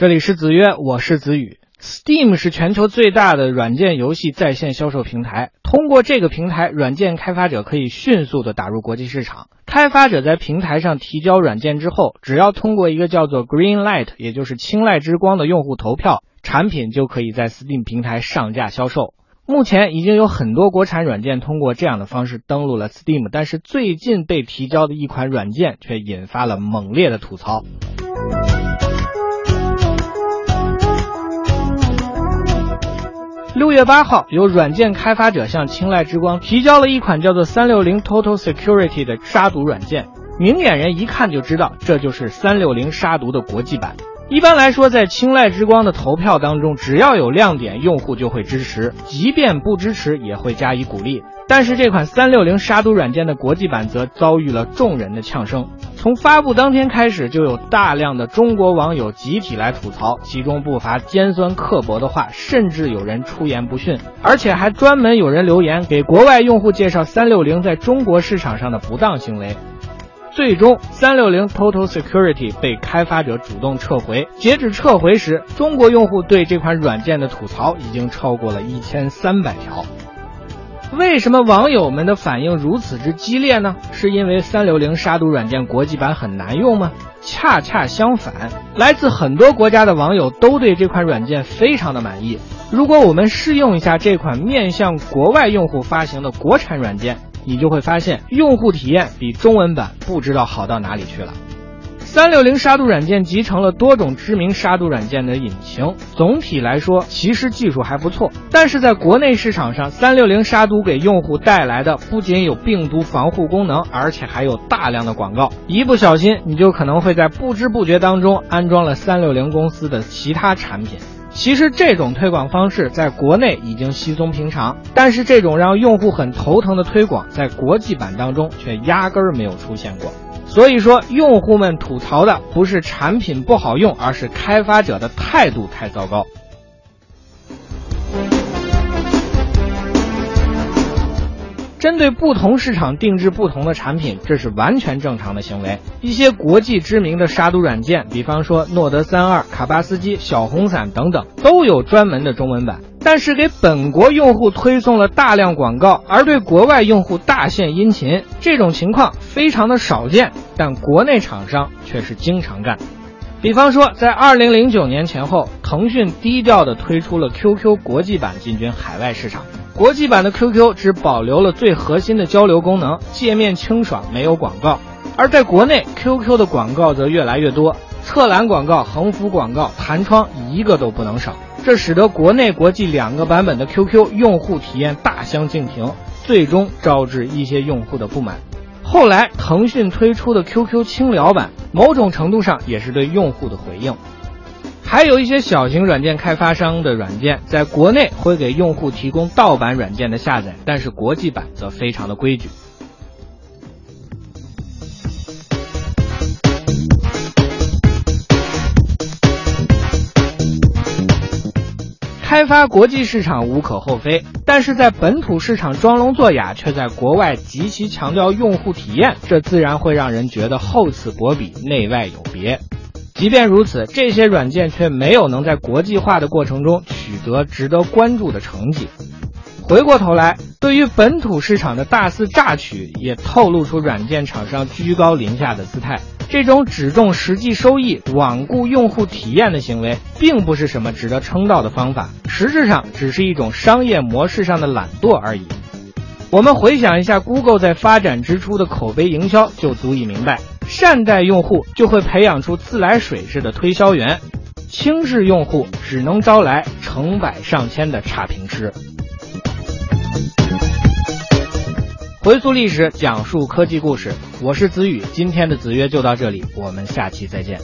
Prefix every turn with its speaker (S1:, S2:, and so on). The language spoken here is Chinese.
S1: 这里是子曰，我是子宇。Steam 是全球最大的软件游戏在线销售平台。通过这个平台，软件开发者可以迅速的打入国际市场。开发者在平台上提交软件之后，只要通过一个叫做 Green Light，也就是青睐之光的用户投票，产品就可以在 Steam 平台上架销售。目前已经有很多国产软件通过这样的方式登录了 Steam，但是最近被提交的一款软件却引发了猛烈的吐槽。六月八号，有软件开发者向青睐之光提交了一款叫做“三六零 Total Security” 的杀毒软件。明眼人一看就知道，这就是三六零杀毒的国际版。一般来说，在青睐之光的投票当中，只要有亮点，用户就会支持；即便不支持，也会加以鼓励。但是这款三六零杀毒软件的国际版则遭遇了众人的呛声。从发布当天开始，就有大量的中国网友集体来吐槽，其中不乏尖酸刻薄的话，甚至有人出言不逊，而且还专门有人留言给国外用户介绍三六零在中国市场上的不当行为。最终，三六零 Total Security 被开发者主动撤回。截止撤回时，中国用户对这款软件的吐槽已经超过了一千三百条。为什么网友们的反应如此之激烈呢？是因为三六零杀毒软件国际版很难用吗？恰恰相反，来自很多国家的网友都对这款软件非常的满意。如果我们试用一下这款面向国外用户发行的国产软件，你就会发现，用户体验比中文版不知道好到哪里去了。三六零杀毒软件集成了多种知名杀毒软件的引擎，总体来说其实技术还不错。但是在国内市场上，三六零杀毒给用户带来的不仅有病毒防护功能，而且还有大量的广告。一不小心，你就可能会在不知不觉当中安装了三六零公司的其他产品。其实这种推广方式在国内已经稀松平常，但是这种让用户很头疼的推广，在国际版当中却压根儿没有出现过。所以说，用户们吐槽的不是产品不好用，而是开发者的态度太糟糕。针对不同市场定制不同的产品，这是完全正常的行为。一些国际知名的杀毒软件，比方说诺德三二、卡巴斯基、小红伞等等，都有专门的中文版。但是给本国用户推送了大量广告，而对国外用户大献殷勤，这种情况非常的少见，但国内厂商却是经常干。比方说，在二零零九年前后，腾讯低调的推出了 QQ 国际版进军海外市场。国际版的 QQ 只保留了最核心的交流功能，界面清爽，没有广告。而在国内，QQ 的广告则越来越多，侧栏广告、横幅广告、弹窗一个都不能少。这使得国内国际两个版本的 QQ 用户体验大相径庭，最终招致一些用户的不满。后来，腾讯推出的 QQ 轻聊版，某种程度上也是对用户的回应。还有一些小型软件开发商的软件，在国内会给用户提供盗版软件的下载，但是国际版则非常的规矩。开发国际市场无可厚非，但是在本土市场装聋作哑，却在国外极其强调用户体验，这自然会让人觉得厚此薄彼，内外有别。即便如此，这些软件却没有能在国际化的过程中取得值得关注的成绩。回过头来，对于本土市场的大肆榨取，也透露出软件厂商居高临下的姿态。这种只重实际收益、罔顾用户体验的行为，并不是什么值得称道的方法，实质上只是一种商业模式上的懒惰而已。我们回想一下，Google 在发展之初的口碑营销，就足以明白：善待用户，就会培养出自来水式的推销员；轻视用户，只能招来成百上千的差评师。回溯历史，讲述科技故事，我是子宇。今天的子曰就到这里，我们下期再见。